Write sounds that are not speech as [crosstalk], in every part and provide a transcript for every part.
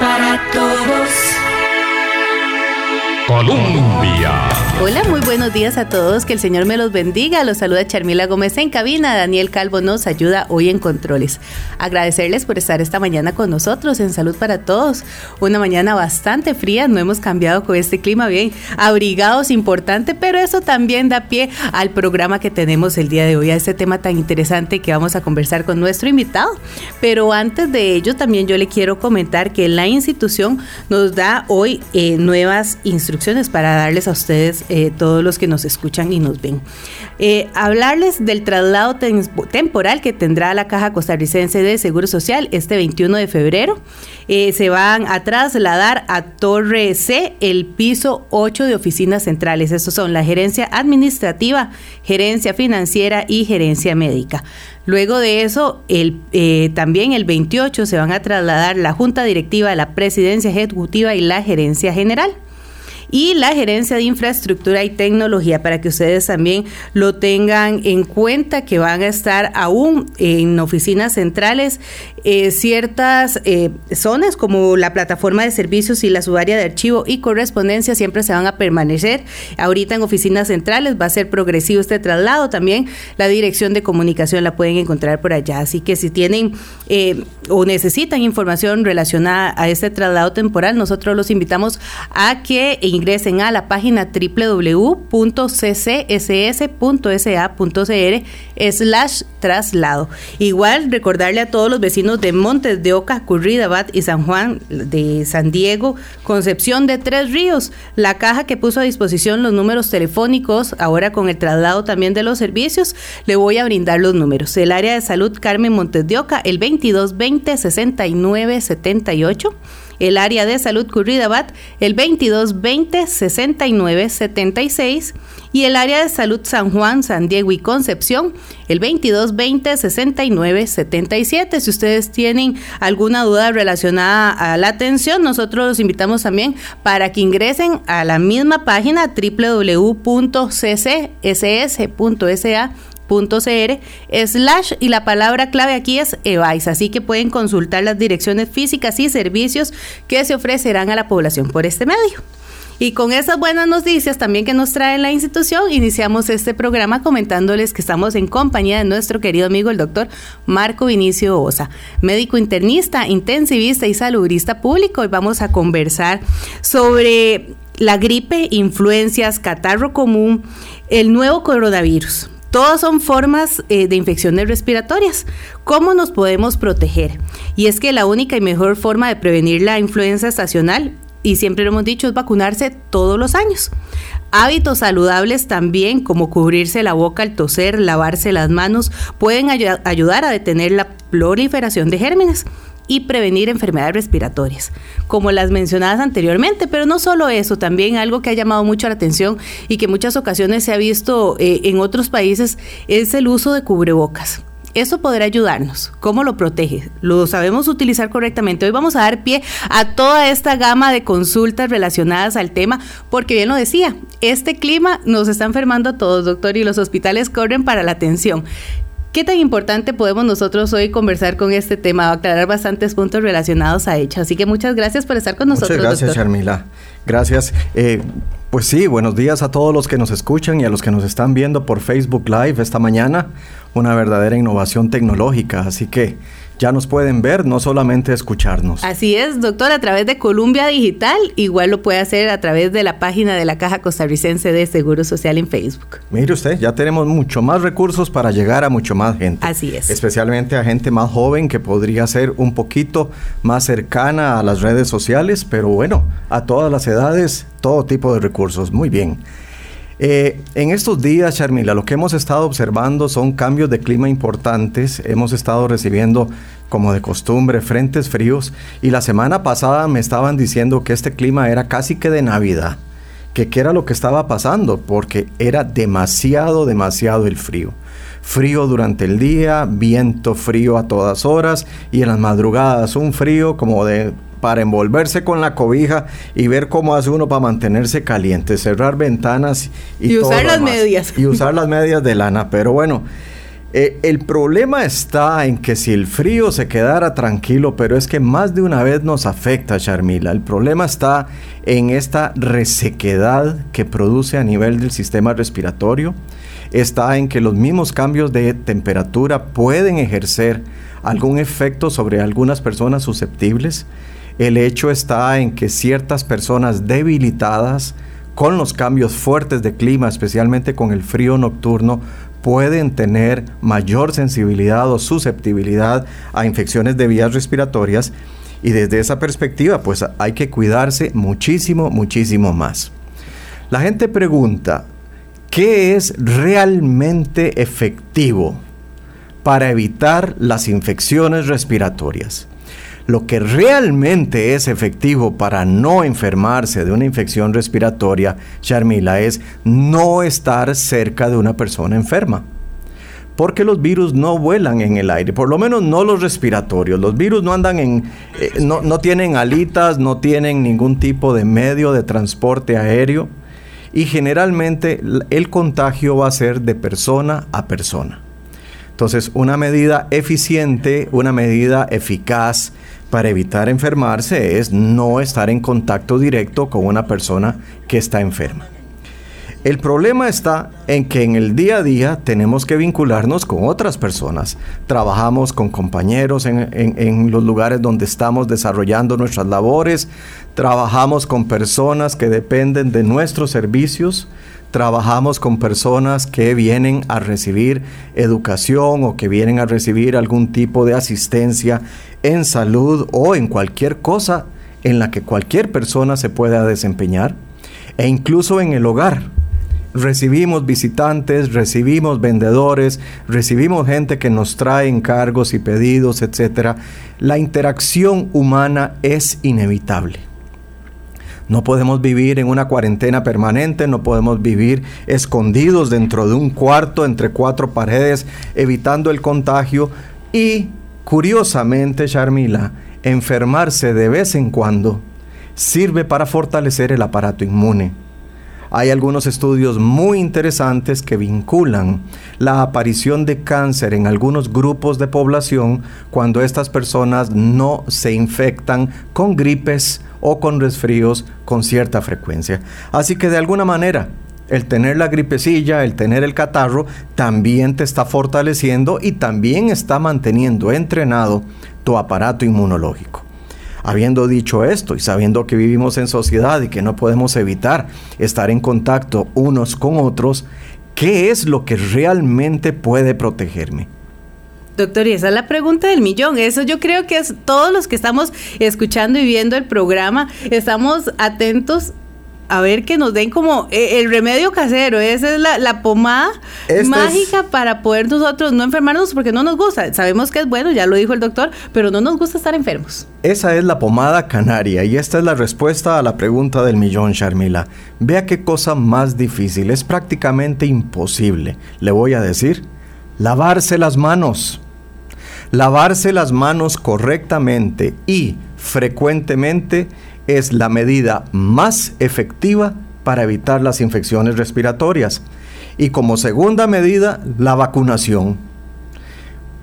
Para todos. Colombia. Hola, muy buenos días a todos. Que el Señor me los bendiga. Los saluda Charmila Gómez en cabina. Daniel Calvo nos ayuda hoy en controles. Agradecerles por estar esta mañana con nosotros en Salud para Todos. Una mañana bastante fría. No hemos cambiado con este clima bien abrigados, importante, pero eso también da pie al programa que tenemos el día de hoy, a este tema tan interesante que vamos a conversar con nuestro invitado. Pero antes de ello, también yo le quiero comentar que la institución nos da hoy eh, nuevas instrucciones para darles a ustedes eh, todos los que nos escuchan y nos ven. Eh, hablarles del traslado temporal que tendrá la Caja Costarricense de Seguro Social este 21 de febrero. Eh, se van a trasladar a Torre C, el piso 8 de oficinas centrales. Estos son la gerencia administrativa, gerencia financiera y gerencia médica. Luego de eso, el, también el 28 se van a trasladar la Junta Directiva, la Presidencia Ejecutiva y la Gerencia General y la gerencia de infraestructura y tecnología para que ustedes también lo tengan en cuenta que van a estar aún en oficinas centrales eh, ciertas eh, zonas como la plataforma de servicios y la subárea de archivo y correspondencia siempre se van a permanecer. Ahorita en oficinas centrales va a ser progresivo este traslado. También la dirección de comunicación la pueden encontrar por allá. Así que si tienen eh, o necesitan información relacionada a este traslado temporal, nosotros los invitamos a que ingresen a la página www.ccss.sa.cr slash traslado. Igual recordarle a todos los vecinos de Montes de Oca, Curridabat y San Juan de San Diego, Concepción de Tres Ríos, la caja que puso a disposición los números telefónicos, ahora con el traslado también de los servicios, le voy a brindar los números. El área de salud Carmen Montes de Oca, el 2220 69 78 el área de salud Curridabat el 2220 69 76 y el área de salud San Juan, San Diego y Concepción el 2220 69 77. Si ustedes tienen alguna duda relacionada a la atención, nosotros los invitamos también para que ingresen a la misma página www.ccss.sa .cr slash y la palabra clave aquí es EVAIS, así que pueden consultar las direcciones físicas y servicios que se ofrecerán a la población por este medio. Y con esas buenas noticias también que nos trae la institución, iniciamos este programa comentándoles que estamos en compañía de nuestro querido amigo el doctor Marco Vinicio Osa, médico internista, intensivista y salubrista público. Y vamos a conversar sobre la gripe, influencias, catarro común, el nuevo coronavirus. Todas son formas eh, de infecciones respiratorias. ¿Cómo nos podemos proteger? Y es que la única y mejor forma de prevenir la influenza estacional, y siempre lo hemos dicho, es vacunarse todos los años. Hábitos saludables también, como cubrirse la boca al toser, lavarse las manos, pueden ayudar a detener la proliferación de gérmenes y prevenir enfermedades respiratorias, como las mencionadas anteriormente, pero no solo eso, también algo que ha llamado mucho la atención y que en muchas ocasiones se ha visto eh, en otros países es el uso de cubrebocas. Eso podrá ayudarnos. ¿Cómo lo protege? ¿Lo sabemos utilizar correctamente? Hoy vamos a dar pie a toda esta gama de consultas relacionadas al tema, porque bien lo decía, este clima nos está enfermando a todos, doctor, y los hospitales corren para la atención. ¿Qué tan importante podemos nosotros hoy conversar con este tema? aclarar bastantes puntos relacionados a hecho. Así que muchas gracias por estar con nosotros. Muchas gracias, Charmila. Gracias. Eh, pues sí, buenos días a todos los que nos escuchan y a los que nos están viendo por Facebook Live esta mañana. Una verdadera innovación tecnológica. Así que ya nos pueden ver, no solamente escucharnos. Así es, doctor, a través de Columbia Digital, igual lo puede hacer a través de la página de la Caja Costarricense de Seguro Social en Facebook. Mire usted, ya tenemos mucho más recursos para llegar a mucho más gente. Así es. Especialmente a gente más joven que podría ser un poquito más cercana a las redes sociales, pero bueno, a todas las edades, todo tipo de recursos. Muy bien. Eh, en estos días, Charmila, lo que hemos estado observando son cambios de clima importantes. Hemos estado recibiendo, como de costumbre, frentes fríos. Y la semana pasada me estaban diciendo que este clima era casi que de Navidad. Que qué era lo que estaba pasando, porque era demasiado, demasiado el frío. Frío durante el día, viento frío a todas horas y en las madrugadas un frío como de para envolverse con la cobija y ver cómo hace uno para mantenerse caliente, cerrar ventanas y, usar las medias. Y usar las medias de lana. Pero bueno, eh, el problema está en que si el frío se quedara tranquilo, pero es que más de una vez nos afecta, Charmila. El problema está en esta resequedad que produce a nivel del sistema respiratorio. Está en que los mismos cambios de temperatura pueden ejercer algún efecto sobre algunas personas susceptibles el hecho está en que ciertas personas debilitadas con los cambios fuertes de clima, especialmente con el frío nocturno, pueden tener mayor sensibilidad o susceptibilidad a infecciones de vías respiratorias y desde esa perspectiva pues hay que cuidarse muchísimo, muchísimo más. La gente pregunta, ¿qué es realmente efectivo para evitar las infecciones respiratorias? Lo que realmente es efectivo para no enfermarse de una infección respiratoria, Charmila, es no estar cerca de una persona enferma. Porque los virus no vuelan en el aire, por lo menos no los respiratorios. Los virus no andan en, eh, no, no tienen alitas, no tienen ningún tipo de medio de transporte aéreo y generalmente el contagio va a ser de persona a persona. Entonces, una medida eficiente, una medida eficaz para evitar enfermarse es no estar en contacto directo con una persona que está enferma. El problema está en que en el día a día tenemos que vincularnos con otras personas. Trabajamos con compañeros en, los lugares donde estamos desarrollando nuestras labores. Trabajamos con personas que dependen de nuestros servicios trabajamos con personas que vienen a recibir educación o que vienen a recibir algún tipo de asistencia en salud o en cualquier cosa en la que cualquier persona se pueda desempeñar e incluso en el hogar. Recibimos visitantes, recibimos vendedores, recibimos gente que nos trae encargos y pedidos, etc. La interacción humana es inevitable. No podemos vivir en una cuarentena permanente, no podemos vivir escondidos dentro de un cuarto entre cuatro paredes, evitando el contagio y, curiosamente, Charmila, enfermarse de vez en cuando sirve para fortalecer el aparato inmune. Hay algunos estudios muy interesantes que vinculan la aparición de cáncer en algunos grupos de población cuando estas personas no se infectan con gripes o con resfríos con cierta frecuencia. Así que de alguna manera, el tener la gripecilla, el tener el catarro, también te está fortaleciendo y también está manteniendo entrenado tu aparato inmunológico. Habiendo dicho esto y sabiendo que vivimos en sociedad y que no podemos evitar estar en contacto unos con otros, ¿qué es lo que realmente puede protegerme? Doctor, y esa es la pregunta del millón. Eso yo creo que es todos los que estamos escuchando y viendo el programa, estamos atentos a ver que nos den como eh, el remedio casero, esa es la, pomada mágica para poder nosotros no enfermarnos porque no nos gusta. Sabemos que es bueno, ya lo dijo el doctor, pero no nos gusta estar enfermos. Esa es la pomada canaria y esta es la respuesta a la pregunta del millón, Sharmila. Vea qué cosa más difícil, es prácticamente imposible. Le voy a decir, lavarse las manos. Lavarse las manos correctamente y frecuentemente es la medida más efectiva para evitar las infecciones respiratorias. Y como segunda medida, la vacunación.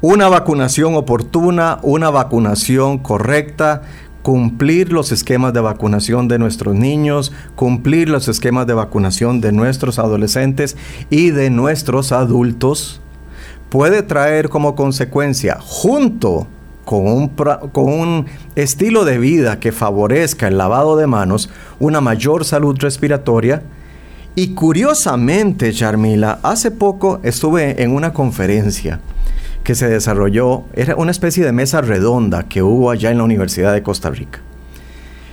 Una vacunación oportuna, una vacunación correcta, cumplir los esquemas de vacunación de nuestros niños, cumplir los esquemas de vacunación de nuestros adolescentes y de nuestros adultos, puede traer como consecuencia, junto con un, con un estilo de vida que favorezca el lavado de manos, una mayor salud respiratoria. Y curiosamente, Charmila, hace poco estuve en una conferencia que se desarrolló, era una especie de mesa redonda que hubo allá en la Universidad de Costa Rica.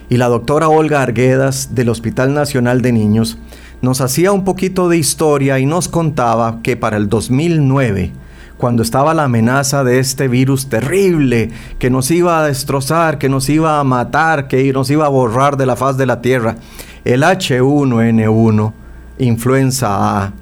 Y la doctora Olga Arguedas del Hospital Nacional de Niños nos hacía un poquito de historia y nos contaba que para el 2009, cuando estaba la amenaza de este virus terrible que nos iba a destrozar, que nos iba a matar, que nos iba a borrar de la faz de la tierra, el H1N1, influenza A,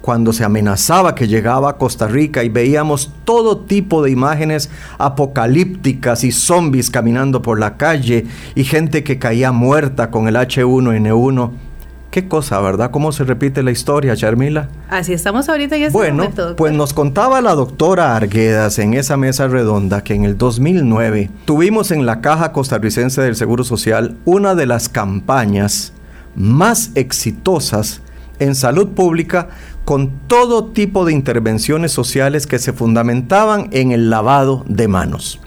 cuando se amenazaba que llegaba a Costa Rica y veíamos todo tipo de imágenes apocalípticas y zombies caminando por la calle y gente que caía muerta con el H1N1. Qué cosa, ¿verdad? ¿Cómo se repite la historia, Charmila? Así estamos ahorita en este bueno, momento. pues nos contaba la doctora Arguedas en esa mesa redonda que en el 2009 tuvimos en la Caja Costarricense del Seguro Social una de las campañas más exitosas en salud pública con todo tipo de intervenciones sociales que se fundamentaban en el lavado de manos.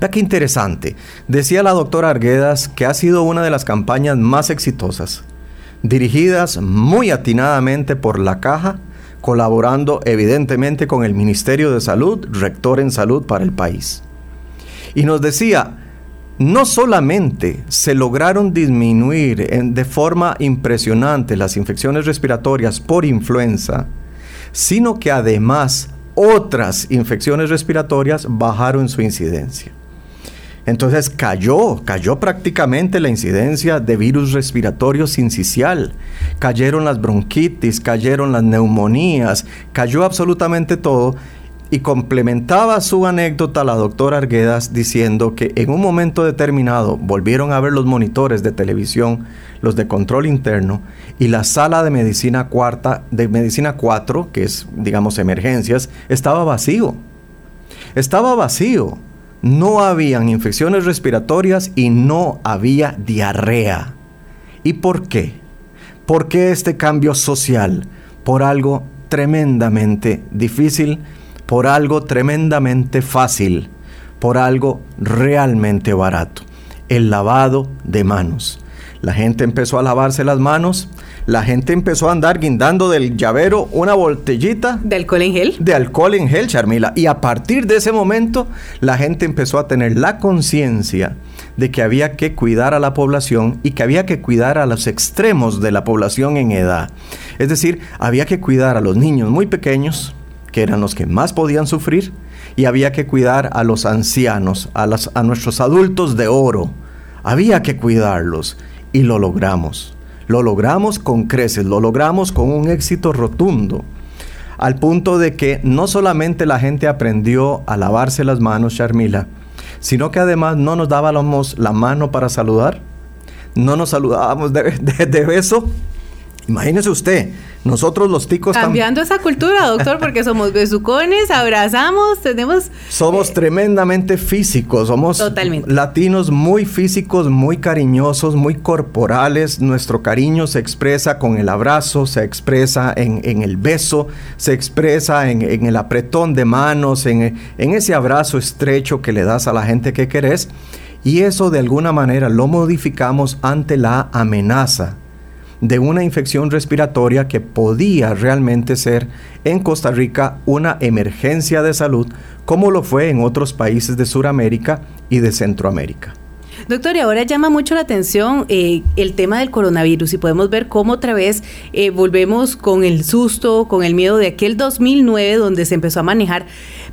Vea qué interesante. Decía la doctora Arguedas que ha sido una de las campañas más exitosas, dirigidas muy atinadamente por la caja, colaborando evidentemente con el Ministerio de Salud, rector en salud para el país. Y nos decía, no solamente se lograron disminuir de forma impresionante las infecciones respiratorias por influenza, sino que además otras infecciones respiratorias bajaron su incidencia. Entonces cayó, cayó prácticamente la incidencia de virus respiratorio sincicial, cayeron las bronquitis, cayeron las neumonías, cayó absolutamente todo y complementaba su anécdota la doctora Arguedas diciendo que en un momento determinado volvieron a ver los monitores de televisión, los de control interno, y la sala de medicina cuarta, de medicina 4, que es, digamos, emergencias, estaba vacío. Estaba vacío. No habían infecciones respiratorias y no había diarrea. ¿Y por qué? ¿Por qué este cambio social? Por algo tremendamente difícil por algo tremendamente fácil, por algo realmente barato, el lavado de manos. La gente empezó a lavarse las manos, la gente empezó a andar guindando del llavero una botellita. ¿De alcohol en gel? De alcohol en gel, Charmila. Y a partir de ese momento, la gente empezó a tener la conciencia de que había que cuidar a la población y que había que cuidar a los extremos de la población en edad. Es decir, había que cuidar a los niños muy pequeños, que eran los que más podían sufrir, y había que cuidar a los ancianos, a, a nuestros adultos de oro. Había que cuidarlos y lo logramos. Lo logramos con creces, lo logramos con un éxito rotundo. Al punto de que no solamente la gente aprendió a lavarse las manos, Charmila, sino que además no nos dábamos la mano para saludar, no nos saludábamos de, de beso. Imagínese usted, nosotros los ticos... Cambiando esa cultura, doctor, porque somos besucones, abrazamos, tenemos... Somos tremendamente físicos, somos latinos muy físicos, muy cariñosos, muy corporales. Nuestro cariño se expresa con el abrazo, se expresa en, el beso, se expresa en, el apretón de manos, en, en ese abrazo estrecho que le das a la gente que querés. Y eso de alguna manera lo modificamos ante la amenaza de una infección respiratoria que podía realmente ser en Costa Rica una emergencia de salud, como lo fue en otros países de Sudamérica y de Centroamérica. Doctor, y ahora llama mucho la atención eh, el tema del coronavirus y podemos ver cómo otra vez eh, volvemos con el susto, con el miedo de aquel 2009 donde se empezó a manejar,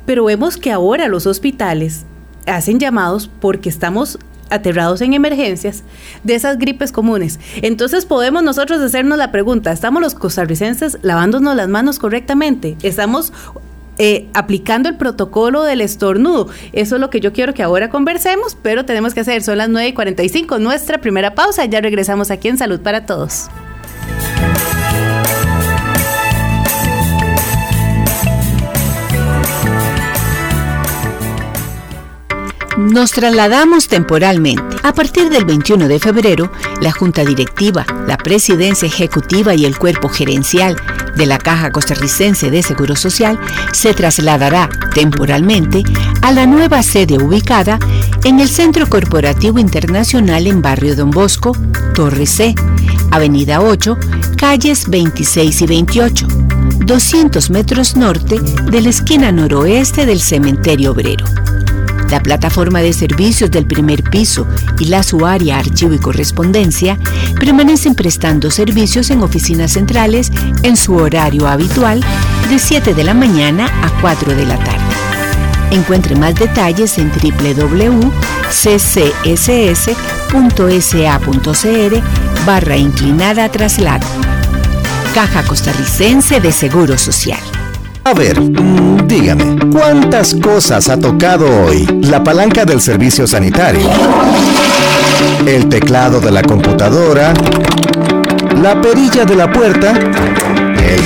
pero vemos que ahora los hospitales hacen llamados porque estamos aterrados en emergencias de esas gripes comunes. Entonces podemos nosotros hacernos la pregunta, ¿estamos los costarricenses lavándonos las manos correctamente? ¿Estamos eh, aplicando el protocolo del estornudo? Eso es lo que yo quiero que ahora conversemos, pero tenemos que hacer, son las 9 y 45, nuestra primera pausa, ya regresamos aquí en Salud para Todos. Nos trasladamos temporalmente. A partir del 21 de febrero, la Junta Directiva, la Presidencia Ejecutiva y el Cuerpo Gerencial de la Caja Costarricense de Seguro Social se trasladará temporalmente a la nueva sede ubicada en el Centro Corporativo Internacional en Barrio Don Bosco, Torre C, Avenida 8, calles 26 y 28, 200 metros norte de la esquina noroeste del Cementerio Obrero la plataforma de servicios del primer piso y la su área archivo y correspondencia permanecen prestando servicios en oficinas centrales en su horario habitual de 7 de la mañana a 4 de la tarde. Encuentre más detalles en www.ccss.sa.cr barra inclinada traslado. Caja Costarricense de Seguro Social. A ver, dígame, ¿cuántas cosas ha tocado hoy la palanca del servicio sanitario? El teclado de la computadora, la perilla de la puerta,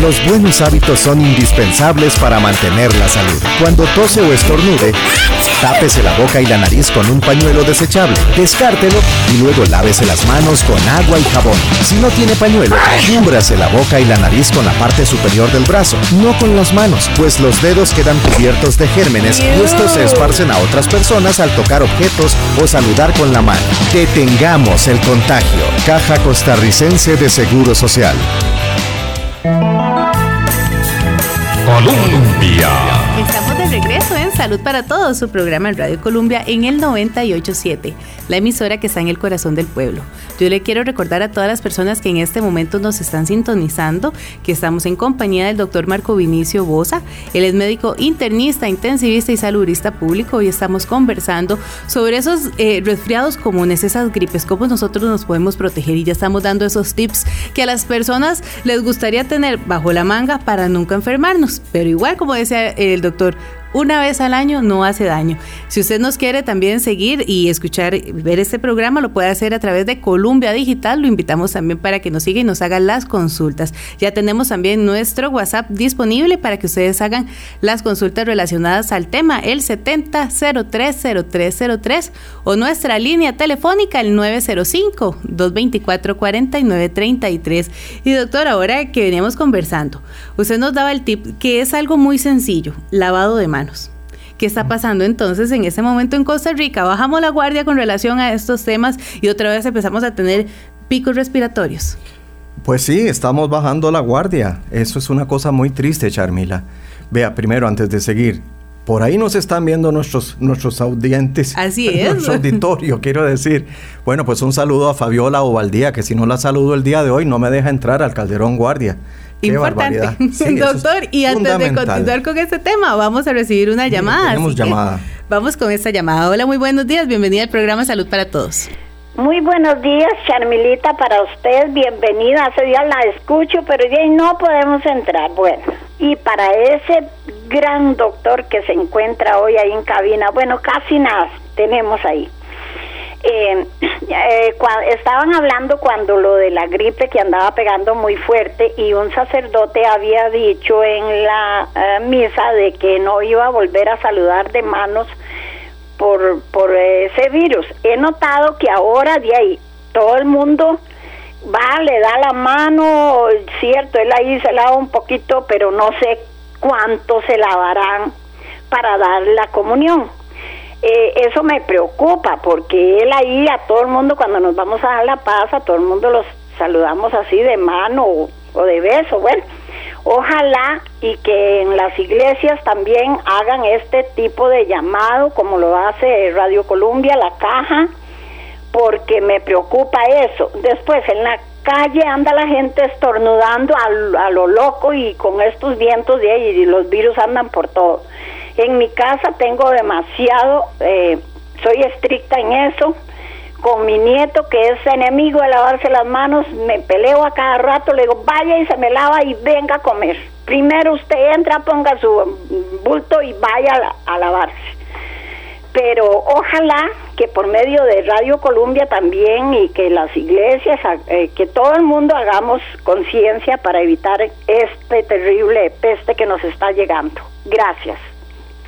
Los buenos hábitos son indispensables para mantener la salud. Cuando tose o estornude, tápese la boca y la nariz con un pañuelo desechable, descártelo y luego lávese las manos con agua y jabón. Si no tiene pañuelo, cúbrase la boca y la nariz con la parte superior del brazo, no con las manos, pues los dedos quedan cubiertos de gérmenes y estos se esparcen a otras personas al tocar objetos o saludar con la mano. Detengamos el contagio. Caja Costarricense de Seguro Social. Colombia. Estamos de regreso en Salud para Todos, su programa en Radio Colombia en el 987, la emisora que está en el corazón del pueblo. Yo le quiero recordar a todas las personas que en este momento nos están sintonizando que estamos en compañía del doctor Marco Vinicio Bosa. Él es médico internista, intensivista y saludista público. Hoy estamos conversando sobre esos eh, resfriados comunes, esas gripes, cómo nosotros nos podemos proteger y ya estamos dando esos tips que a las personas les gustaría tener bajo la manga para nunca enfermarnos. Pero igual, como decía el doctor, una vez al año no hace daño. Si usted nos quiere también seguir y escuchar, ver este programa, lo puede hacer a través de Columbia Digital. Lo invitamos también para que nos siga y nos haga las consultas. Ya tenemos también nuestro WhatsApp disponible para que ustedes hagan las consultas relacionadas al tema, el 70030303 o nuestra línea telefónica, el 905-224-4933. Y doctor, ahora que veníamos conversando, usted nos daba el tip que es algo muy sencillo, lavado de manos ¿Qué está pasando entonces en ese momento en Costa Rica? Bajamos la guardia con relación a estos temas y otra vez empezamos a tener picos respiratorios. Pues sí, estamos bajando la guardia. Eso es una cosa muy triste, Charmila. Vea, primero, antes de seguir, por ahí nos están viendo nuestros, nuestros audientes. Así [laughs] es. Nuestro auditorio, quiero decir. Bueno, pues un saludo a Fabiola Ovaldía, que si no la saludo el día de hoy, no me deja entrar al Calderón Guardia. Importante. [laughs] Doctor, y antes de continuar con este tema, vamos a recibir una llamada. tenemos llamada. Vamos con esta llamada. Hola, muy buenos días. Bienvenida al programa Salud para Todos. Muy buenos días, Charmilita, para usted. Bienvenida. Hace días la escucho, pero ya no podemos entrar. Bueno, y para ese gran doctor que se encuentra hoy ahí en cabina, bueno, casi nada tenemos ahí. Eh, [clears throat] eh estaban hablando cuando lo de la gripe que andaba pegando muy fuerte y un sacerdote había dicho en la eh, misa de que no iba a volver a saludar de manos por, por ese virus. He notado que ahora de ahí todo el mundo va, le da la mano, cierto, él ahí se lava un poquito, pero no sé cuánto se lavarán para dar la comunión eh, eso me preocupa porque él ahí a todo el mundo cuando nos vamos a dar la paz, a todo el mundo los saludamos así de mano o, de beso. Bueno, ojalá y que en las iglesias también hagan este tipo de llamado como lo hace Radio Colombia, la caja, porque me preocupa eso. Después en la calle anda la gente estornudando a, a lo loco y con estos vientos de ahí y los virus andan por todo. En mi casa tengo demasiado, eh, soy estricta en eso. Con mi nieto, que es enemigo de lavarse las manos, me peleo a cada rato, le digo, vaya y se me lava y venga a comer. Primero usted entra, ponga su bulto y vaya a, lavarse pero ojalá que por medio de Radio Colombia también y que las iglesias, eh, que todo el mundo hagamos conciencia para evitar este terrible peste que nos está llegando. Gracias.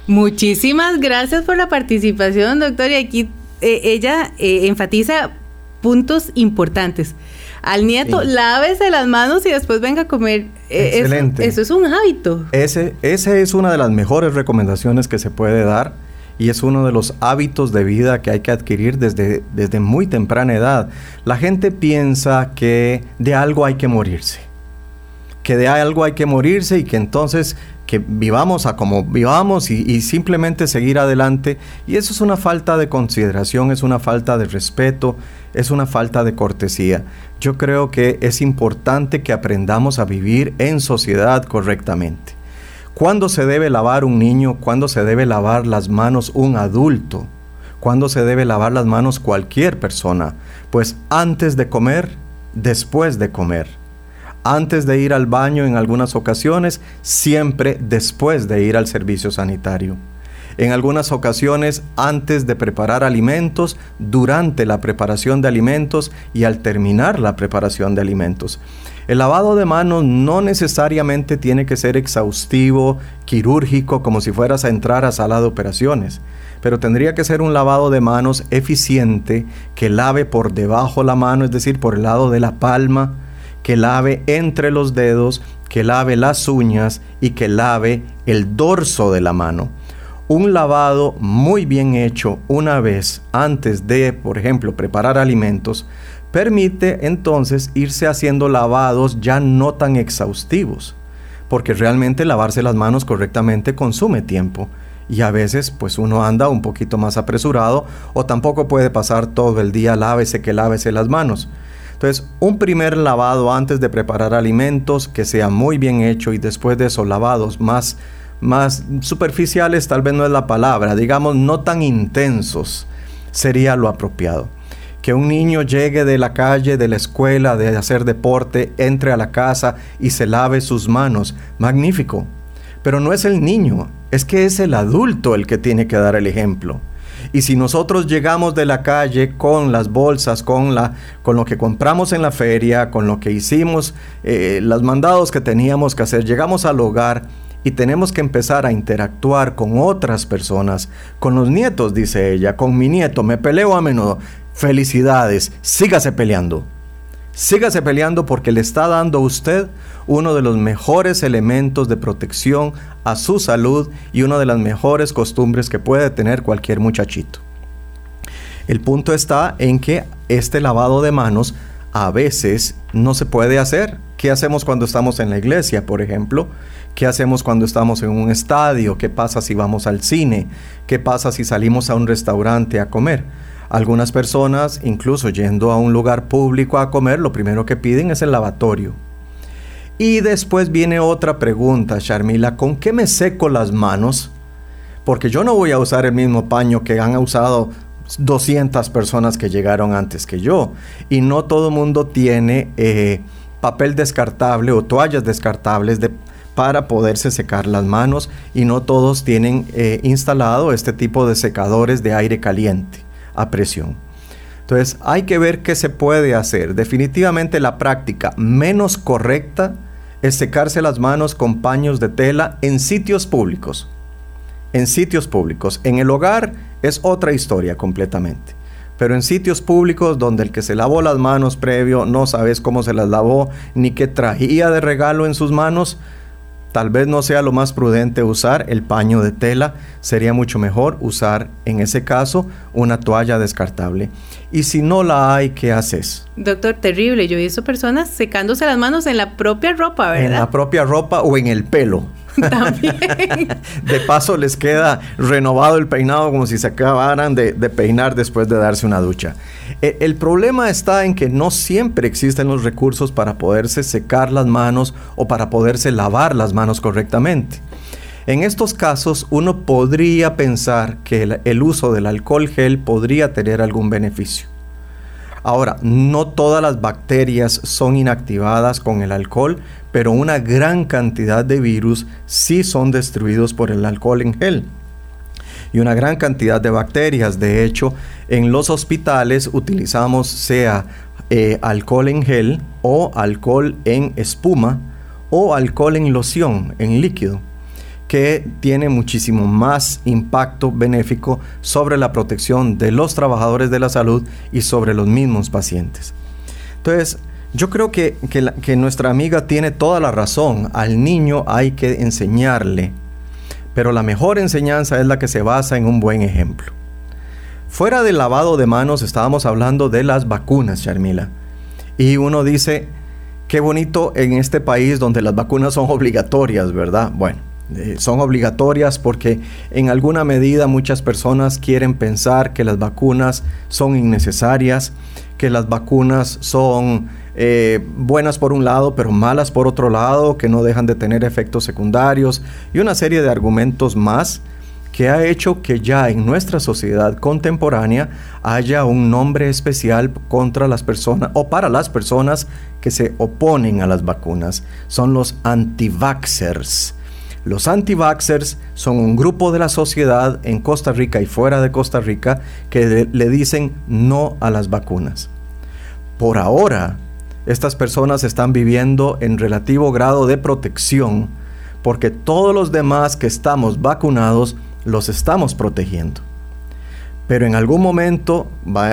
Muchísimas gracias por la participación, doctor. Y aquí eh, ella eh, enfatiza puntos importantes. al nieto, lávese las manos y después venga a comer. Eh, Excelente. Eso, es un hábito. Ese, esa es una de las mejores recomendaciones que se puede dar y es uno de los hábitos de vida que hay que adquirir desde, desde muy temprana edad. La gente piensa que de algo hay que morirse, que de algo hay que morirse y que entonces que vivamos a como vivamos y, simplemente seguir adelante. Y eso es una falta de consideración, es una falta de respeto, es una falta de cortesía. Yo creo que es importante que aprendamos a vivir en sociedad correctamente. ¿Cuándo se debe lavar un niño? ¿Cuándo se debe lavar las manos un adulto? ¿Cuándo se debe lavar las manos cualquier persona? Pues antes de comer, después de comer antes de ir al baño en algunas ocasiones, siempre después de ir al servicio sanitario. En algunas ocasiones antes de preparar alimentos, durante la preparación de alimentos y al terminar la preparación de alimentos. El lavado de manos no necesariamente tiene que ser exhaustivo, quirúrgico, como si fueras a entrar a sala de operaciones, pero tendría que ser un lavado de manos eficiente que lave por debajo la mano, es decir, por el lado de la palma, que lave entre los dedos, que lave las uñas y que lave el dorso de la mano. Un lavado muy bien hecho una vez antes de, por ejemplo, preparar alimentos, permite entonces irse haciendo lavados ya no tan exhaustivos, porque realmente lavarse las manos correctamente consume tiempo y a veces pues uno anda un poquito más apresurado o tampoco puede pasar todo el día lávese que lávese las manos. Entonces, un primer lavado antes de preparar alimentos que sea muy bien hecho y después de esos lavados más, más superficiales, tal vez no es la palabra, digamos no tan intensos, sería lo apropiado. Que un niño llegue de la calle, de la escuela, de hacer deporte, entre a la casa y se lave sus manos. Magnífico. Pero no es el niño, es que es el adulto el que tiene que dar el ejemplo. Y si nosotros llegamos de la calle con las bolsas, con, la, con lo que compramos en la feria, con lo que hicimos, eh, los mandados que teníamos que hacer, llegamos al hogar y tenemos que empezar a interactuar con otras personas, con los nietos, dice ella, con mi nieto, me peleo a menudo. Felicidades, sígase peleando. Sígase peleando porque le está dando a usted uno de los mejores elementos de protección a su salud y una de las mejores costumbres que puede tener cualquier muchachito. El punto está en que este lavado de manos a veces no se puede hacer. ¿Qué hacemos cuando estamos en la iglesia, por ejemplo? ¿Qué hacemos cuando estamos en un estadio? ¿Qué pasa si vamos al cine? ¿Qué pasa si salimos a un restaurante a comer? Algunas personas, incluso yendo a un lugar público a comer, lo primero que piden es el lavatorio. Y después viene otra pregunta, Sharmila, ¿con qué me seco las manos? Porque yo no voy a usar el mismo paño que han usado 200 personas que llegaron antes que yo. Y no todo el mundo tiene eh, papel descartable o toallas descartables para poderse secar las manos y no todos tienen eh, instalado este tipo de secadores de aire caliente a presión. Entonces hay que ver qué se puede hacer. Definitivamente la práctica menos correcta es secarse las manos con paños de tela en sitios públicos. En sitios públicos. En el hogar es otra historia completamente. Pero en sitios públicos donde el que se lavó las manos previo no sabes cómo se las lavó ni qué traía de regalo en sus manos, Tal vez no sea lo más prudente usar el paño de tela, sería mucho mejor usar en ese caso una toalla descartable. Y si no la hay, ¿qué haces? Doctor, terrible. Yo he visto personas secándose las manos en la propia ropa, ¿verdad? En la propia ropa o en el pelo. [laughs] También. [laughs] de paso les queda renovado el peinado como si se acabaran de, peinar después de darse una ducha. E, el problema está en que no siempre existen los recursos para poderse secar las manos o para poderse lavar las manos correctamente. En estos casos uno podría pensar que el uso del alcohol gel podría tener algún beneficio. Ahora, no todas las bacterias son inactivadas con el alcohol, pero una gran cantidad de virus sí son destruidos por el alcohol en gel. Y una gran cantidad de bacterias. De hecho, en los hospitales utilizamos sea eh, alcohol en gel o alcohol en espuma o alcohol en loción, en líquido que tiene muchísimo más impacto benéfico sobre la protección de los trabajadores de la salud y sobre los mismos pacientes. Entonces, Yo creo que, que, nuestra amiga tiene toda la razón. Al niño hay que enseñarle, pero la mejor enseñanza es la que se basa en un buen ejemplo. Fuera del lavado de manos estábamos hablando de las vacunas, Charmila. Y uno dice, qué bonito en este país donde las vacunas son obligatorias, ¿verdad? Bueno, eh, son obligatorias porque en alguna medida muchas personas quieren pensar que las vacunas son innecesarias, que las vacunas son eh, buenas por un lado, pero malas por otro lado, que no dejan de tener efectos secundarios y una serie de argumentos más que ha hecho que ya en nuestra sociedad contemporánea haya un nombre especial contra las personas o para las personas que se oponen a las vacunas. Son los anti-vaxxers. Los anti-vaxxers son un grupo de la sociedad en Costa Rica y fuera de Costa Rica que le dicen no a las vacunas. Por ahora, estas personas están viviendo en relativo grado de protección porque todos los demás que estamos vacunados los estamos protegiendo. Pero en algún momento,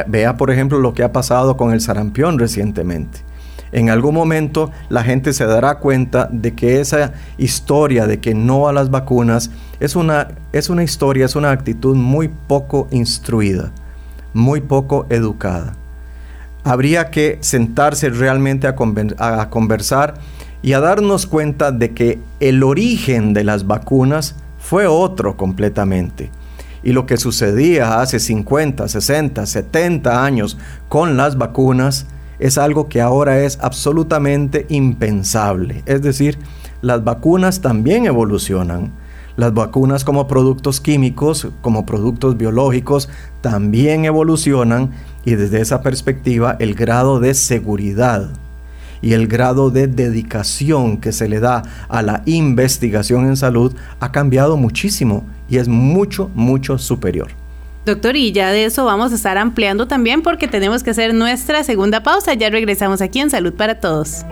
vea por ejemplo lo que ha pasado con el sarampión recientemente. En algún momento la gente se dará cuenta de que esa historia de que no a las vacunas es una, es una historia, es una actitud muy poco instruida, muy poco educada habría que sentarse realmente a, conversar y a darnos cuenta de que el origen de las vacunas fue otro completamente. Y lo que sucedía hace 50, 60, 70 años con las vacunas es algo que ahora es absolutamente impensable. Es decir, las vacunas también evolucionan. Las vacunas como productos químicos, como productos biológicos, también evolucionan y desde esa perspectiva el grado de seguridad y el grado de dedicación que se le da a la investigación en salud ha cambiado muchísimo y es mucho, mucho superior. Doctor, y ya de eso vamos a estar ampliando también porque tenemos que hacer nuestra segunda pausa. Ya regresamos aquí en Salud para Todos.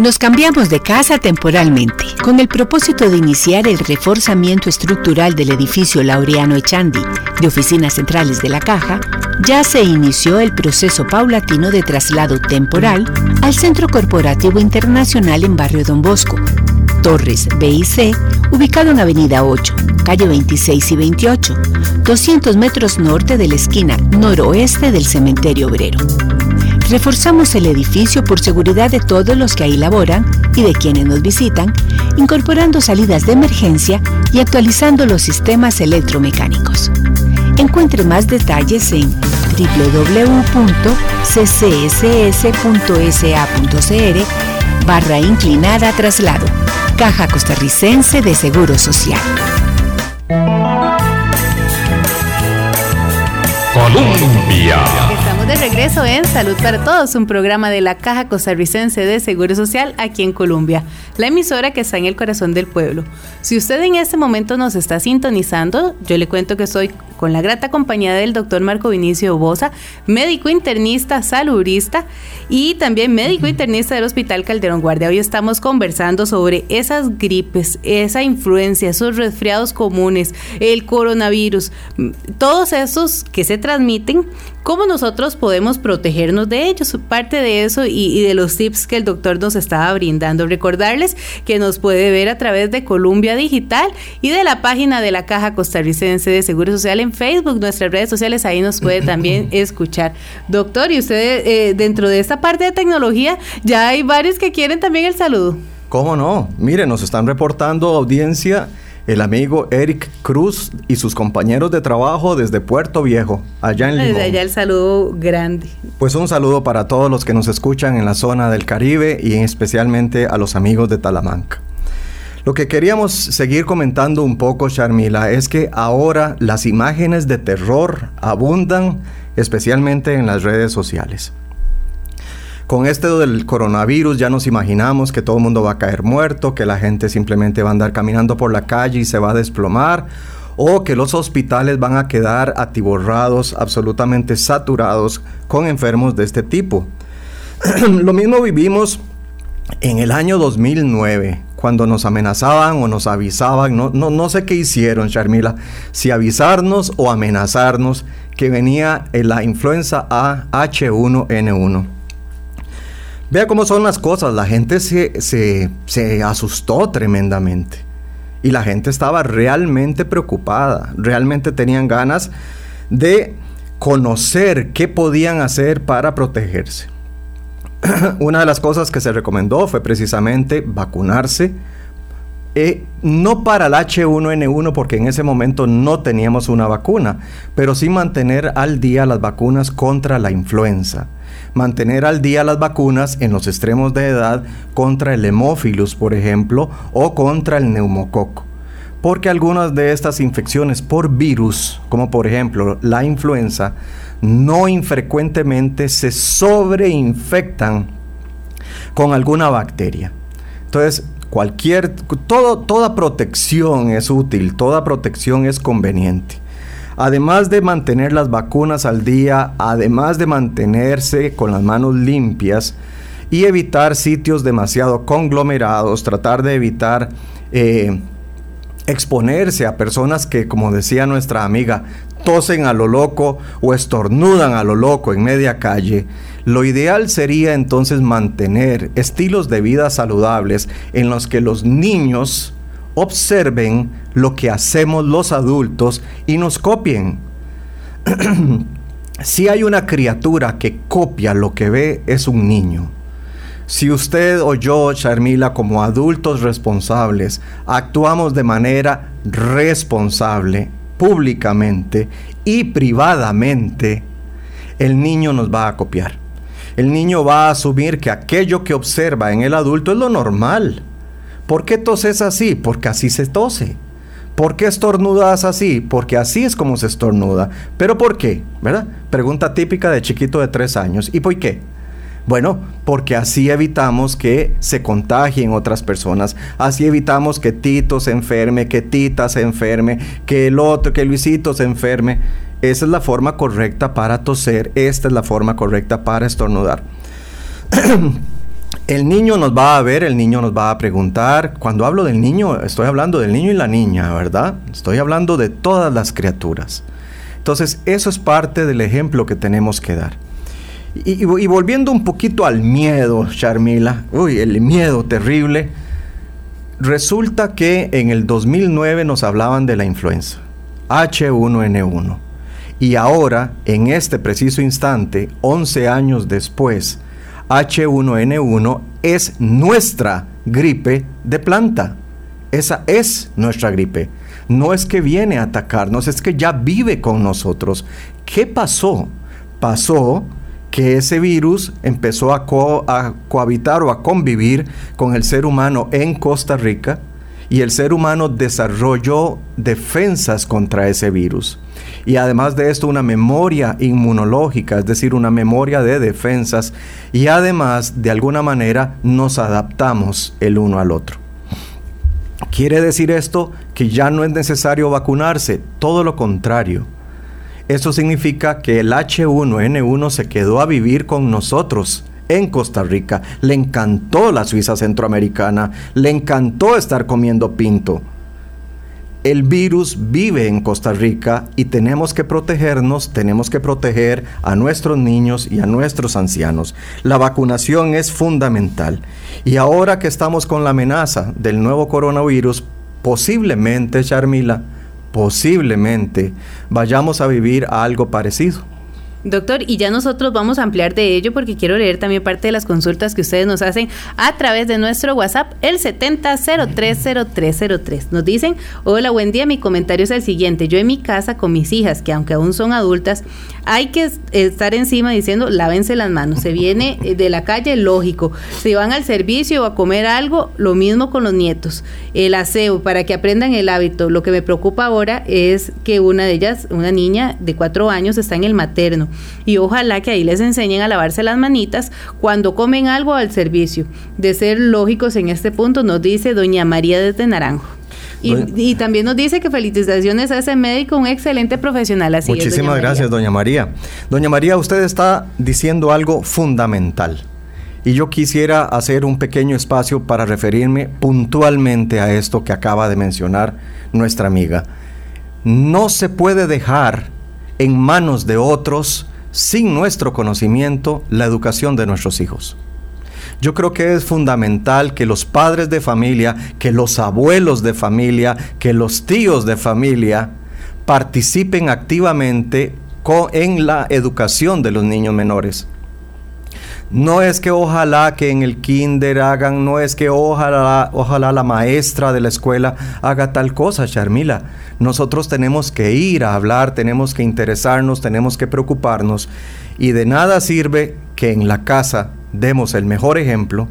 Nos cambiamos de casa temporalmente, con el propósito de iniciar el reforzamiento estructural del edificio Laureano Echandi de oficinas centrales de la Caja, ya se inició el proceso paulatino de traslado temporal al Centro Corporativo Internacional en Barrio Don Bosco, Torres BIC, ubicado en Avenida 8, calle 26 y 28, 200 metros norte de la esquina noroeste del Cementerio Obrero. Reforzamos el edificio por seguridad de todos los que ahí laboran y de quienes nos visitan, incorporando salidas de emergencia y actualizando los sistemas electromecánicos. Encuentre más detalles en www.ccss.sa.cr barra inclinada traslado. Caja Costarricense de Seguro Social. Colombia de regreso en Salud para Todos, un programa de la Caja Costarricense de Seguro Social aquí en Colombia, la emisora que está en el corazón del pueblo. Si usted en este momento nos está sintonizando, yo le cuento que soy con la grata compañía del doctor Marco Vinicio Bosa, médico internista, saludista y también médico internista del Hospital Calderón Guardia. Hoy estamos conversando sobre esas gripes, esa influencia, esos resfriados comunes, el coronavirus, todos esos que se transmiten, cómo nosotros podemos protegernos de ellos. Parte de eso y, de los tips que el doctor nos estaba brindando. Recordarles que nos puede ver a través de Columbia Digital y de la página de la Caja Costarricense de Seguro Social en Facebook, nuestras redes sociales, ahí nos puede también [laughs] escuchar. Doctor, y usted eh, dentro de esta parte de tecnología, ya hay varios que quieren también el saludo. ¿Cómo no? Mire, nos están reportando audiencia el amigo Eric Cruz y sus compañeros de trabajo desde Puerto Viejo, allá en Limón. Desde allá el saludo grande. Pues un saludo para todos los que nos escuchan en la zona del Caribe y especialmente a los amigos de Talamanca. Lo que queríamos seguir comentando un poco, Charmila, es que ahora las imágenes de terror abundan, especialmente en las redes sociales. Con este del coronavirus ya nos imaginamos que todo el mundo va a caer muerto, que la gente simplemente va a andar caminando por la calle y se va a desplomar, o que los hospitales van a quedar atiborrados, absolutamente saturados con enfermos de este tipo. [clears throat] Lo mismo vivimos en el año 2009, cuando nos amenazaban o nos avisaban, no, no, no sé qué hicieron, Charmila, si avisarnos o amenazarnos que venía la influenza A H1N1. Vea cómo son las cosas, la gente se, se, se asustó tremendamente y la gente estaba realmente preocupada, realmente tenían ganas de conocer qué podían hacer para protegerse. [clears throat] una de las cosas que se recomendó fue precisamente vacunarse. Eh, no para el H1N1 porque en ese momento no teníamos una vacuna, pero sí mantener al día las vacunas contra la influenza. Mantener al día las vacunas en los extremos de edad contra el hemófilus, por ejemplo, o contra el neumococo. Porque algunas de estas infecciones por virus, como por ejemplo la influenza, no infrecuentemente se sobreinfectan con alguna bacteria. Entonces, cualquier, todo, toda protección es útil, toda protección es conveniente. Además de mantener las vacunas al día, además de mantenerse con las manos limpias y evitar sitios demasiado conglomerados, tratar de evitar eh, exponerse a personas que, como decía nuestra amiga, tosen a lo loco o estornudan a lo loco en media calle, lo ideal sería entonces mantener estilos de vida saludables en los que los niños observen lo que hacemos los adultos y nos copien. [clears throat] si hay una criatura que copia lo que ve, es un niño. Si usted o yo, Charmila, como adultos responsables, actuamos de manera responsable, públicamente y privadamente, el niño nos va a copiar. El niño va a asumir que aquello que observa en el adulto es lo normal. ¿Por qué toses así? Porque así se tose. ¿Por qué estornudas así? Porque así es como se estornuda. ¿Pero por qué? ¿Verdad? Pregunta típica de chiquito de tres años. ¿Y por qué? Bueno, porque así evitamos que se contagien otras personas, así evitamos que Tito se enferme, que Tita se enferme, que el otro, que Luisito se enferme. Esa es la forma correcta para toser, esta es la forma correcta para estornudar. [clears throat] el niño nos va a ver, el niño nos va a preguntar. Cuando hablo del niño, estoy hablando del niño y la niña, ¿verdad? Estoy hablando de todas las criaturas. Entonces, eso es parte del ejemplo que tenemos que dar. Y, volviendo un poquito al miedo, Charmila, uy, el miedo terrible, resulta que en el 2009 nos hablaban de la influenza, H1N1. Y ahora, en este preciso instante, 11 años después, H1N1 es nuestra gripe de planta. Esa es nuestra gripe. No es que viene a atacarnos, es que ya vive con nosotros. ¿Qué pasó? Pasó que ese virus empezó a, cohabitar o a convivir con el ser humano en Costa Rica y el ser humano desarrolló defensas contra ese virus. Y además de esto, una memoria inmunológica, es decir, una memoria de defensas. Y además, de alguna manera, nos adaptamos el uno al otro. ¿Quiere decir esto que ya no es necesario vacunarse? Todo lo contrario eso significa que el H1N1 se quedó a vivir con nosotros en Costa Rica. Le encantó la Suiza centroamericana, le encantó estar comiendo pinto. El virus vive en Costa Rica y tenemos que protegernos, tenemos que proteger a nuestros niños y a nuestros ancianos. La vacunación es fundamental. Y ahora que estamos con la amenaza del nuevo coronavirus, posiblemente, Charmila, posiblemente vayamos a vivir algo parecido. Doctor, y ya nosotros vamos a ampliar de ello porque quiero leer también parte de las consultas que ustedes nos hacen a través de nuestro WhatsApp, el 70030303. Nos dicen, hola, buen día, mi comentario es el siguiente, yo en mi casa con mis hijas, que aunque aún son adultas, hay que estar encima diciendo, lávense las manos, se viene eh, de la calle, lógico, si van al servicio o a comer algo, lo mismo con los nietos, el aseo, para que aprendan el hábito. Lo que me preocupa ahora es que una de ellas, una niña de cuatro años, está en el materno y ojalá que ahí les enseñen a lavarse las manitas cuando comen algo al servicio. De ser lógicos en este punto, nos dice doña María desde Naranjo. Y, también nos dice que felicitaciones a ese médico, un excelente profesional. Así Muchísimas gracias, doña María. Doña María, usted está diciendo algo fundamental. Y yo quisiera hacer un pequeño espacio para referirme puntualmente a esto que acaba de mencionar nuestra amiga. No se puede dejar en manos de otros, sin nuestro conocimiento, la educación de nuestros hijos. Yo creo que es fundamental que los padres de familia, que los abuelos de familia, que los tíos de familia participen activamente en la educación de los niños menores. No es que ojalá que en el kinder hagan, no es que ojalá, ojalá la maestra de la escuela haga tal cosa, Charmila. Nosotros tenemos que ir a hablar, tenemos que interesarnos, tenemos que preocuparnos. Y de nada sirve que en la casa demos el mejor ejemplo.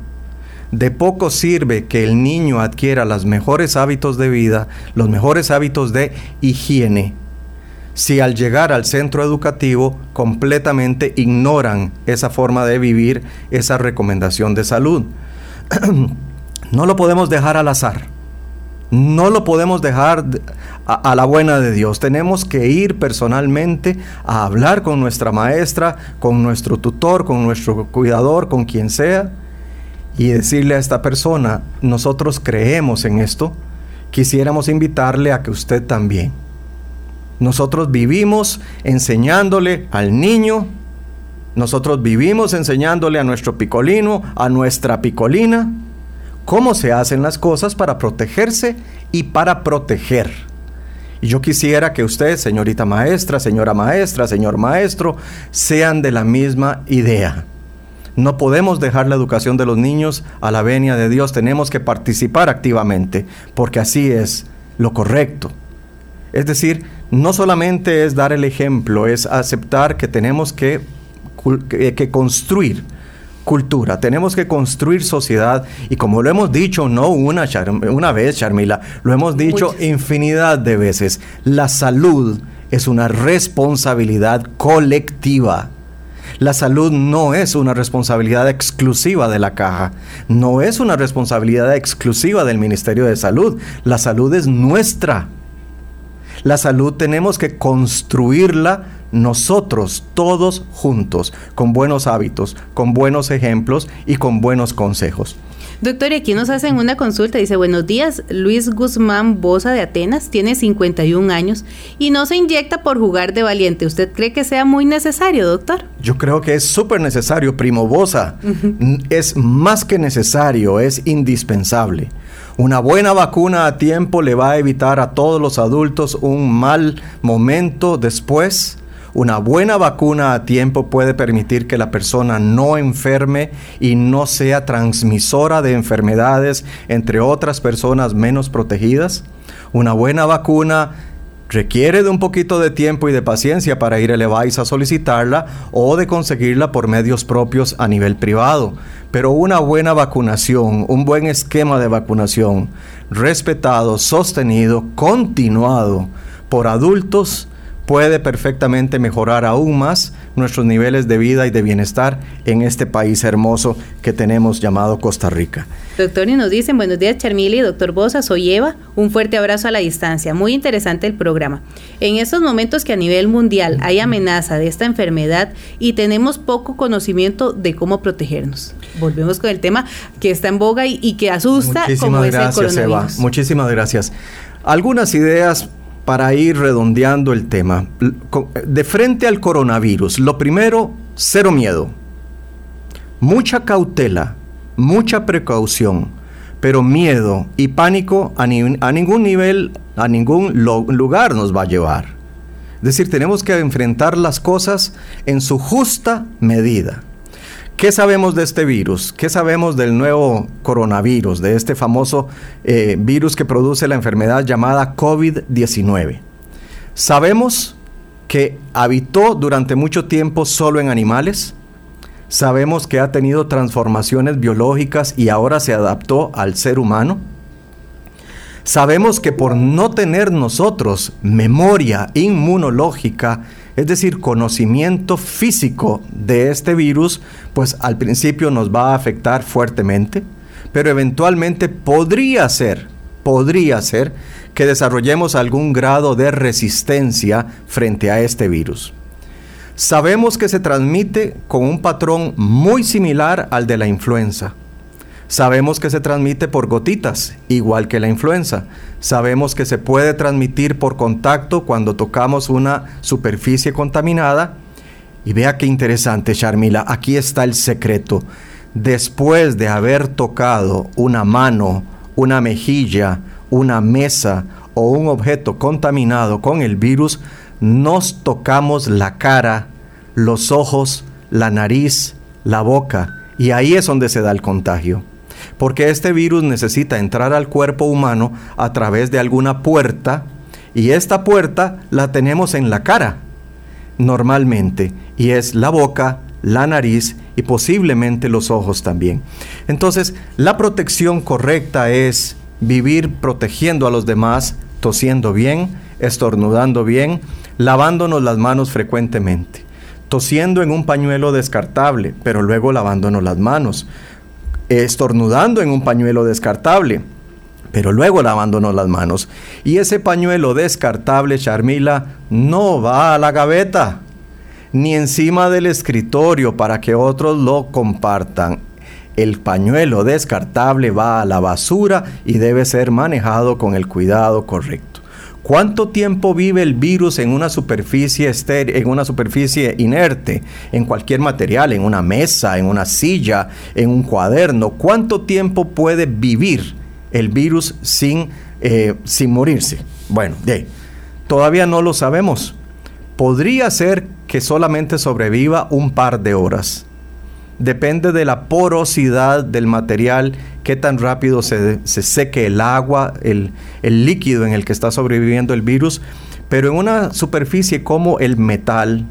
De poco sirve que el niño adquiera los mejores hábitos de vida, los mejores hábitos de higiene si al llegar al centro educativo completamente ignoran esa forma de vivir, esa recomendación de salud. [clears throat] no lo podemos dejar al azar. No lo podemos dejar a, la buena de Dios. Tenemos que ir personalmente a hablar con nuestra maestra, con nuestro tutor, con nuestro cuidador, con quien sea, y decirle a esta persona, nosotros creemos en esto, quisiéramos invitarle a que usted también nosotros vivimos enseñándole al niño, nosotros vivimos enseñándole a nuestro picolino, a nuestra picolina, cómo se hacen las cosas para protegerse y para proteger. Y yo quisiera que usted, señorita maestra, señora maestra, señor maestro, sean de la misma idea. No podemos dejar la educación de los niños a la venia de Dios, tenemos que participar activamente, porque así es lo correcto. Es decir, no solamente es dar el ejemplo, es aceptar que tenemos que, que, construir cultura, tenemos que construir sociedad y como lo hemos dicho no una, una vez, Charmila, lo hemos dicho infinidad de veces, la salud es una responsabilidad colectiva. La salud no es una responsabilidad exclusiva de la caja, no es una responsabilidad exclusiva del Ministerio de Salud, la salud es nuestra. La salud tenemos que construirla nosotros, todos juntos, con buenos hábitos, con buenos ejemplos y con buenos consejos. Doctor, y aquí nos hacen una consulta. Dice, buenos días, Luis Guzmán Bosa de Atenas, tiene 51 años y no se inyecta por jugar de valiente. ¿Usted cree que sea muy necesario, doctor? Yo creo que es súper necesario, primo Bosa. Es más que necesario, es indispensable. Una buena vacuna a tiempo le va a evitar a todos los adultos un mal momento después. Una buena vacuna a tiempo puede permitir que la persona no enferme y no sea transmisora de enfermedades entre otras personas menos protegidas. Una buena vacuna requiere de un poquito de tiempo y de paciencia para ir a Levice a solicitarla o de conseguirla por medios propios a nivel privado. Pero una buena vacunación, un buen esquema de vacunación, respetado, sostenido, continuado por adultos, puede perfectamente mejorar aún más nuestros niveles de vida y de bienestar en este país hermoso que tenemos llamado Costa Rica. Doctor, y nos dicen, buenos días Charmili, doctor Bosa, soy Eva, un fuerte abrazo a la distancia, muy interesante el programa. En estos momentos que a nivel mundial hay amenaza de esta enfermedad y tenemos poco conocimiento de cómo protegernos. Volvemos con el tema que está en boga y, que asusta como es el coronavirus. Eva. Muchísimas gracias. Algunas ideas para ir redondeando el tema. De frente al coronavirus, lo primero, cero miedo. Mucha cautela, mucha precaución, pero miedo y pánico a, ningún nivel, a ningún lugar nos va a llevar. Es decir, tenemos que enfrentar las cosas en su justa medida. ¿Qué sabemos de este virus? ¿Qué sabemos del nuevo coronavirus, de este famoso eh, virus que produce la enfermedad llamada COVID-19? Sabemos que habitó durante mucho tiempo solo en animales. Sabemos que ha tenido transformaciones biológicas y ahora se adaptó al ser humano. Sabemos que por no tener nosotros memoria inmunológica, es decir, conocimiento físico de este virus, pues al principio nos va a afectar fuertemente, pero eventualmente podría ser, podría ser que desarrollemos algún grado de resistencia frente a este virus. Sabemos que se transmite con un patrón muy similar al de la influenza. Sabemos que se transmite por gotitas, igual que la influenza. Sabemos que se puede transmitir por contacto cuando tocamos una superficie contaminada. Y vea qué interesante, Charmila, aquí está el secreto. Después de haber tocado una mano, una mejilla, una mesa o un objeto contaminado con el virus, nos tocamos la cara, los ojos, la nariz, la boca, y ahí es donde se da el contagio porque este virus necesita entrar al cuerpo humano a través de alguna puerta y esta puerta la tenemos en la cara normalmente y es la boca, la nariz y posiblemente los ojos también. Entonces, la protección correcta es vivir protegiendo a los demás, tosiendo bien, estornudando bien, lavándonos las manos frecuentemente, tosiendo en un pañuelo descartable, pero luego lavándonos las manos, estornudando en un pañuelo descartable, pero luego lavándonos las manos. Y ese pañuelo descartable, Charmila, no va a la gaveta, ni encima del escritorio para que otros lo compartan. El pañuelo descartable va a la basura y debe ser manejado con el cuidado correcto. ¿Cuánto tiempo vive el virus en una superficie en una superficie inerte, en cualquier material, en una mesa, en una silla, en un cuaderno? ¿Cuánto tiempo puede vivir el virus sin, eh, sin morirse? Bueno, todavía no lo sabemos. Podría ser que solamente sobreviva un par de horas depende de la porosidad del material, qué tan rápido se, seque el agua, el, el líquido en el que está sobreviviendo el virus, pero en una superficie como el metal,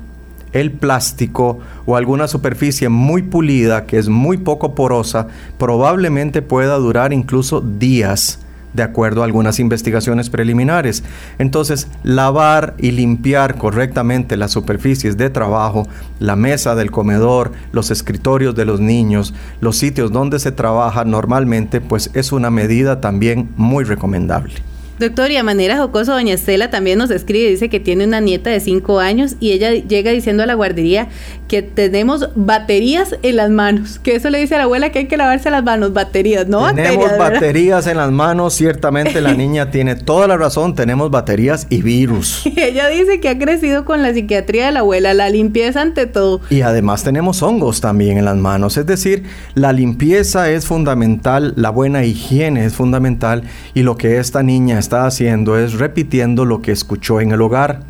el plástico o alguna superficie muy pulida que es muy poco porosa, probablemente pueda durar incluso días de acuerdo a algunas investigaciones preliminares. Entonces, lavar y limpiar correctamente las superficies de trabajo, la mesa del comedor, los escritorios de los niños, los sitios donde se trabaja normalmente, pues es una medida también muy recomendable. Doctor, y a manera jocosa, doña Estela también nos escribe, dice que tiene una nieta de 5 años y ella llega diciendo a la guardería que tenemos baterías en las manos, que eso le dice a la abuela que hay que lavarse las manos, baterías, no tenemos baterías, en las manos, ciertamente la [laughs] niña tiene toda la razón, tenemos baterías y virus. [laughs] Y ella dice que ha crecido con la psiquiatría de la abuela, la limpieza ante todo. Y además tenemos hongos también en las manos, es decir, la limpieza es fundamental, la buena higiene es fundamental y lo que esta niña está haciendo es repitiendo lo que escuchó en el hogar.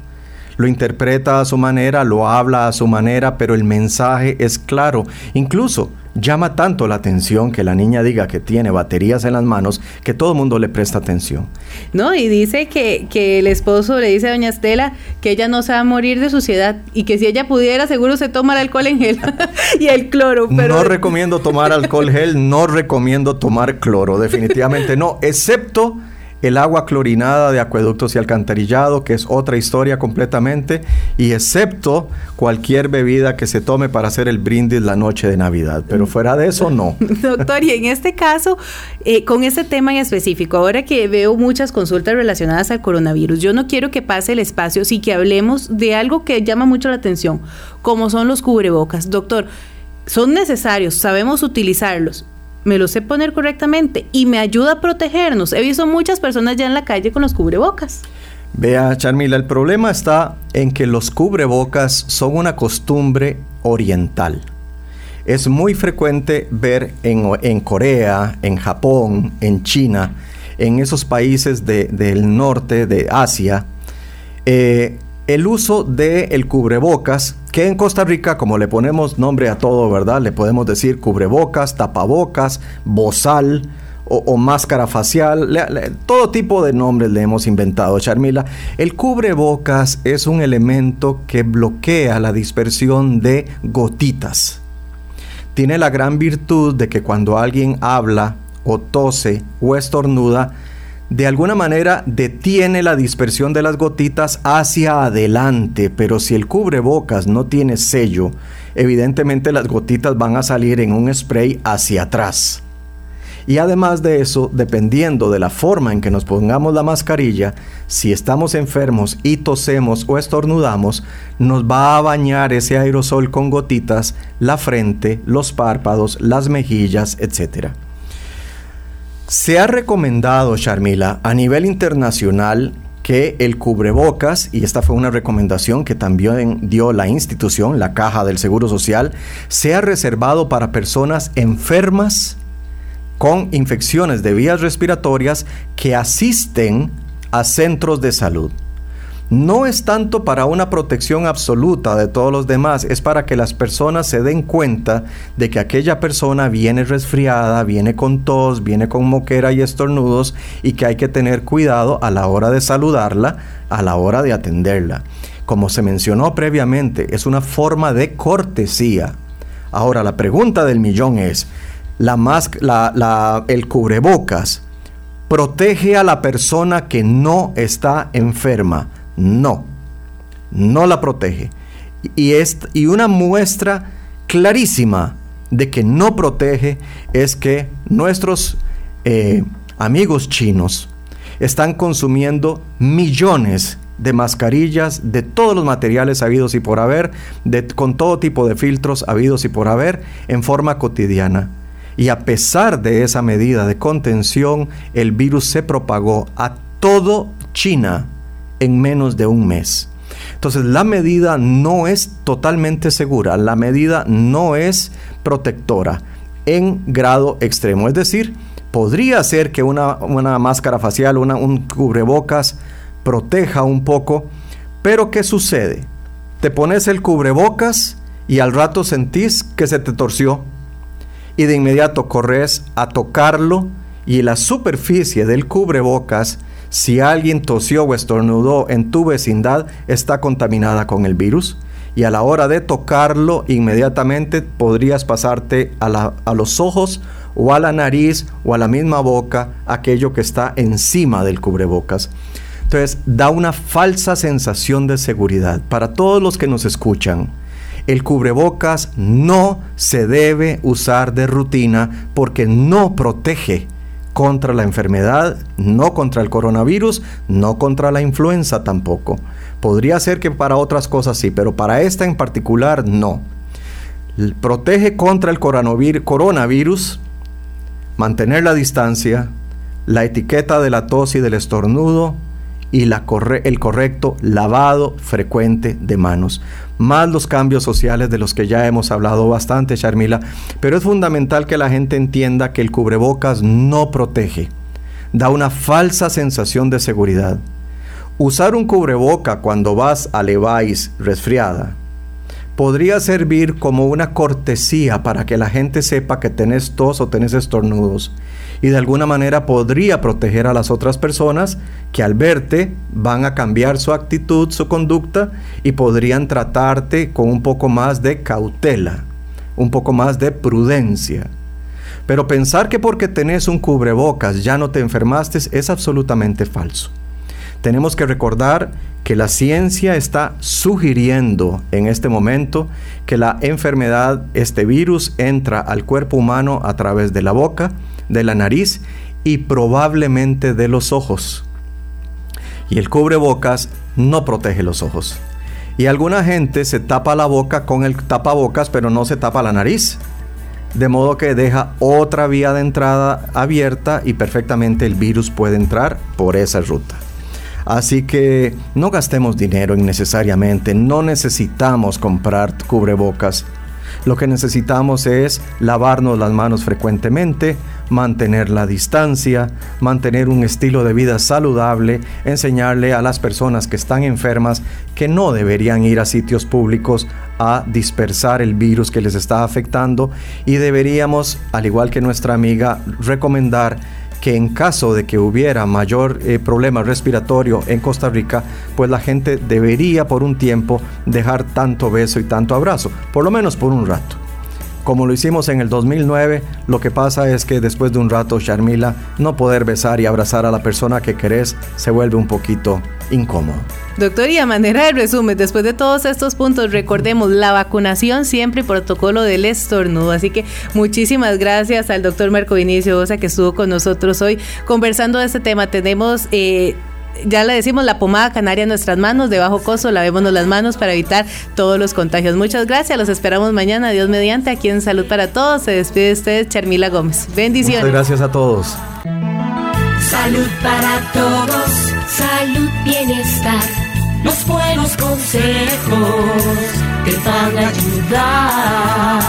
Lo interpreta a su manera, lo habla a su manera, pero el mensaje es claro. Incluso llama tanto la atención que la niña diga que tiene baterías en las manos que todo el mundo le presta atención. No, y dice que, que, el esposo le dice a doña Estela que ella no se va a morir de suciedad y que si ella pudiera seguro se toma el alcohol en gel [laughs] y el cloro. Pero... No recomiendo tomar alcohol gel, no recomiendo tomar cloro, definitivamente no, excepto el agua clorinada de acueductos y alcantarillado, que es otra historia completamente, y excepto cualquier bebida que se tome para hacer el brindis la noche de Navidad. Pero fuera de eso, no. [laughs] Doctor, y en este caso, eh, con este tema en específico, ahora que veo muchas consultas relacionadas al coronavirus, yo no quiero que pase el espacio, sí que hablemos de algo que llama mucho la atención, como son los cubrebocas. Doctor, son necesarios, sabemos utilizarlos, me lo sé poner correctamente y me ayuda a protegernos. He visto muchas personas ya en la calle con los cubrebocas. Vea, Charmila, el problema está en que los cubrebocas son una costumbre oriental. Es muy frecuente ver en, Corea, en Japón, en China, en esos países del norte de Asia, eh, el uso del el cubrebocas, que en Costa Rica, como le ponemos nombre a todo, ¿verdad? Le podemos decir cubrebocas, tapabocas, bozal o, máscara facial, todo tipo de nombres le hemos inventado, Charmila. El cubrebocas es un elemento que bloquea la dispersión de gotitas. Tiene la gran virtud de que cuando alguien habla o tose o estornuda, de alguna manera detiene la dispersión de las gotitas hacia adelante, pero si el cubrebocas no tiene sello, evidentemente las gotitas van a salir en un spray hacia atrás. Y además de eso, dependiendo de la forma en que nos pongamos la mascarilla, si estamos enfermos y tosemos o estornudamos, nos va a bañar ese aerosol con gotitas la frente, los párpados, las mejillas, etc. Se ha recomendado, Sharmila, a nivel internacional que el cubrebocas, y esta fue una recomendación que también dio la institución, la Caja del Seguro Social, sea reservado para personas enfermas con infecciones de vías respiratorias que asisten a centros de salud no es tanto para una protección absoluta de todos los demás, es para que las personas se den cuenta de que aquella persona viene resfriada, viene con tos, viene con moquera y estornudos y que hay que tener cuidado a la hora de saludarla, a la hora de atenderla. Como se mencionó previamente, es una forma de cortesía. Ahora, la pregunta del millón es, la, el cubrebocas protege a la persona que no está enferma no, no la protege. Y, y una muestra clarísima de que no protege es que nuestros eh, amigos chinos están consumiendo millones de mascarillas de todos los materiales habidos y por haber, con todo tipo de filtros habidos y por haber, en forma cotidiana. Y a pesar de esa medida de contención, el virus se propagó a todo China en menos de un mes. Entonces la medida no es totalmente segura, la medida no es protectora en grado extremo. Es decir, podría ser que una, máscara facial, una, un cubrebocas proteja un poco, pero ¿qué sucede? Te pones el cubrebocas y al rato sentís que se te torció y de inmediato corres a tocarlo y la superficie del cubrebocas si alguien tosió o estornudó en tu vecindad, está contaminada con el virus y a la hora de tocarlo inmediatamente podrías pasarte a, los ojos o a la nariz o a la misma boca aquello que está encima del cubrebocas. Entonces da una falsa sensación de seguridad para todos los que nos escuchan. El cubrebocas no se debe usar de rutina porque no protege contra la enfermedad, no contra el coronavirus, no contra la influenza tampoco. Podría ser que para otras cosas sí, pero para esta en particular no. Protege contra el coronavirus, mantener la distancia, la etiqueta de la tos y del estornudo y el correcto lavado frecuente de manos más los cambios sociales de los que ya hemos hablado bastante, Sharmila, pero es fundamental que la gente entienda que el cubrebocas no protege, da una falsa sensación de seguridad. Usar un cubreboca cuando vas a Levi's resfriada podría servir como una cortesía para que la gente sepa que tenés tos o tenés estornudos y de alguna manera podría proteger a las otras personas que al verte van a cambiar su actitud, su conducta y podrían tratarte con un poco más de cautela, un poco más de prudencia. Pero pensar que porque tenés un cubrebocas ya no te enfermaste es absolutamente falso. Tenemos que recordar que la ciencia está sugiriendo en este momento que la enfermedad, este virus, entra al cuerpo humano a través de la boca, de la nariz y probablemente de los ojos. Y el cubrebocas no protege los ojos. Y alguna gente se tapa la boca con el tapabocas, pero no se tapa la nariz. De modo que deja otra vía de entrada abierta y perfectamente el virus puede entrar por esa ruta. Así que no gastemos dinero innecesariamente, no necesitamos comprar cubrebocas. Lo que necesitamos es lavarnos las manos frecuentemente, mantener la distancia, mantener un estilo de vida saludable, enseñarle a las personas que están enfermas que no deberían ir a sitios públicos a dispersar el virus que les está afectando y deberíamos, al igual que nuestra amiga, recomendar que en caso de que hubiera mayor eh, problema respiratorio en Costa Rica, pues la gente debería por un tiempo dejar tanto beso y tanto abrazo, por lo menos por un rato como lo hicimos en el 2009, lo que pasa es que después de un rato, Sharmila, no poder besar y abrazar a la persona que querés se vuelve un poquito incómodo. Doctor, y a manera de resumen, después de todos estos puntos, recordemos la vacunación siempre protocolo del estornudo. Así que muchísimas gracias al doctor Marco Vinicio Osa que estuvo con nosotros hoy conversando de este tema. Tenemos eh, ya le decimos la pomada canaria en nuestras manos, de bajo costo, lavémonos las manos para evitar todos los contagios. Muchas gracias, los esperamos mañana, Dios mediante, aquí en Salud para Todos. Se despide usted, Charmila Gómez. Bendiciones. Muchas gracias a todos. Salud para todos, salud, bienestar, los buenos consejos te van a ayudar.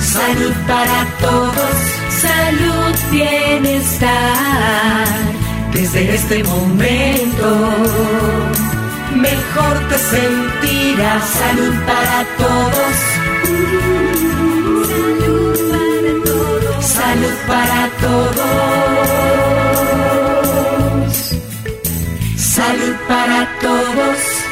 Salud para todos, salud, bienestar desde este momento, mejor te sentirás. Salud para todos. Salud para todos. Salud para todos.